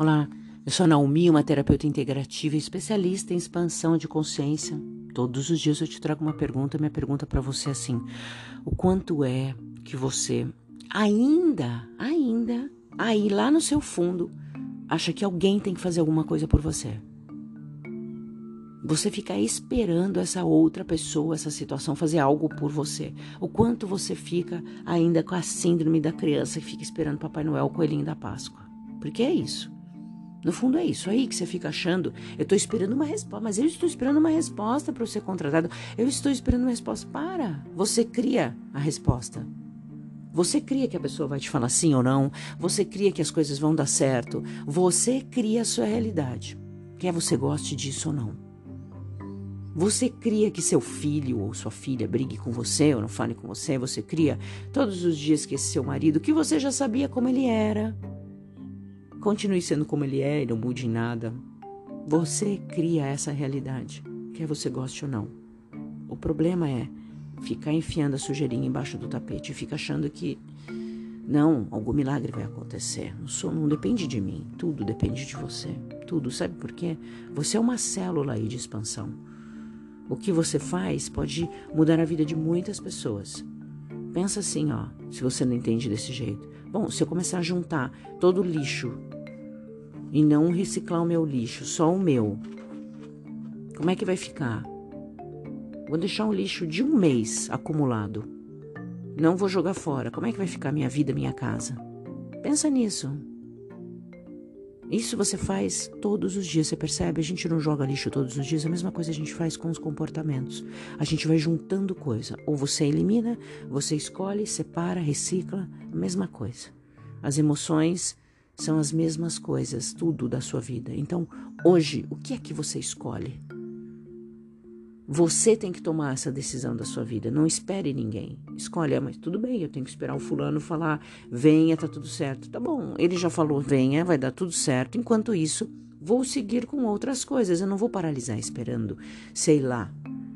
Olá, eu sou a Naomi, uma terapeuta integrativa e especialista em expansão de consciência. Todos os dias eu te trago uma pergunta. Minha pergunta para você é assim: o quanto é que você ainda, ainda, aí lá no seu fundo, acha que alguém tem que fazer alguma coisa por você? Você fica esperando essa outra pessoa, essa situação fazer algo por você. O quanto você fica ainda com a síndrome da criança que fica esperando Papai Noel, o coelhinho da Páscoa. Porque é isso. No fundo é isso aí que você fica achando. Eu estou esperando uma resposta, mas eu estou esperando uma resposta para eu ser contratado. Eu estou esperando uma resposta. Para! Você cria a resposta. Você cria que a pessoa vai te falar sim ou não. Você cria que as coisas vão dar certo. Você cria a sua realidade. Quer você goste disso ou não. Você cria que seu filho ou sua filha brigue com você ou não fale com você. Você cria todos os dias que esse seu marido, que você já sabia como ele era, Continue sendo como ele é e não mude em nada. Você cria essa realidade, quer você goste ou não. O problema é ficar enfiando a sujeirinha embaixo do tapete e fica achando que não, algum milagre vai acontecer. Não, não depende de mim, tudo depende de você. Tudo, sabe por quê? Você é uma célula aí de expansão. O que você faz pode mudar a vida de muitas pessoas. Pensa assim, ó, se você não entende desse jeito. Bom, se eu começar a juntar todo o lixo e não reciclar o meu lixo, só o meu, como é que vai ficar? Vou deixar um lixo de um mês acumulado. Não vou jogar fora. Como é que vai ficar minha vida, minha casa? Pensa nisso. Isso você faz todos os dias, você percebe? A gente não joga lixo todos os dias, a mesma coisa a gente faz com os comportamentos. A gente vai juntando coisa. Ou você elimina, você escolhe, separa, recicla, a mesma coisa. As emoções são as mesmas coisas, tudo da sua vida. Então, hoje, o que é que você escolhe? Você tem que tomar essa decisão da sua vida. Não espere ninguém. Escolhe, ah, mas tudo bem, eu tenho que esperar o fulano falar, venha, tá tudo certo. Tá bom, ele já falou, venha, vai dar tudo certo. Enquanto isso, vou seguir com outras coisas. Eu não vou paralisar esperando, sei lá,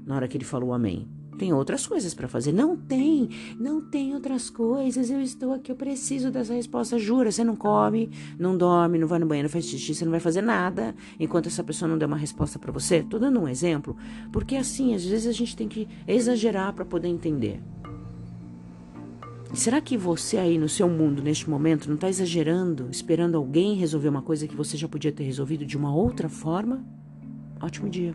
na hora que ele falou amém. Tem outras coisas para fazer. Não tem, não tem outras coisas. Eu estou aqui, eu preciso dessa resposta. Jura, você não come, não dorme, não vai no banheiro, faz xixi, você não vai fazer nada enquanto essa pessoa não der uma resposta para você. Tô dando um exemplo, porque assim, às vezes a gente tem que exagerar para poder entender. Será que você aí no seu mundo, neste momento, não está exagerando, esperando alguém resolver uma coisa que você já podia ter resolvido de uma outra forma? Ótimo dia.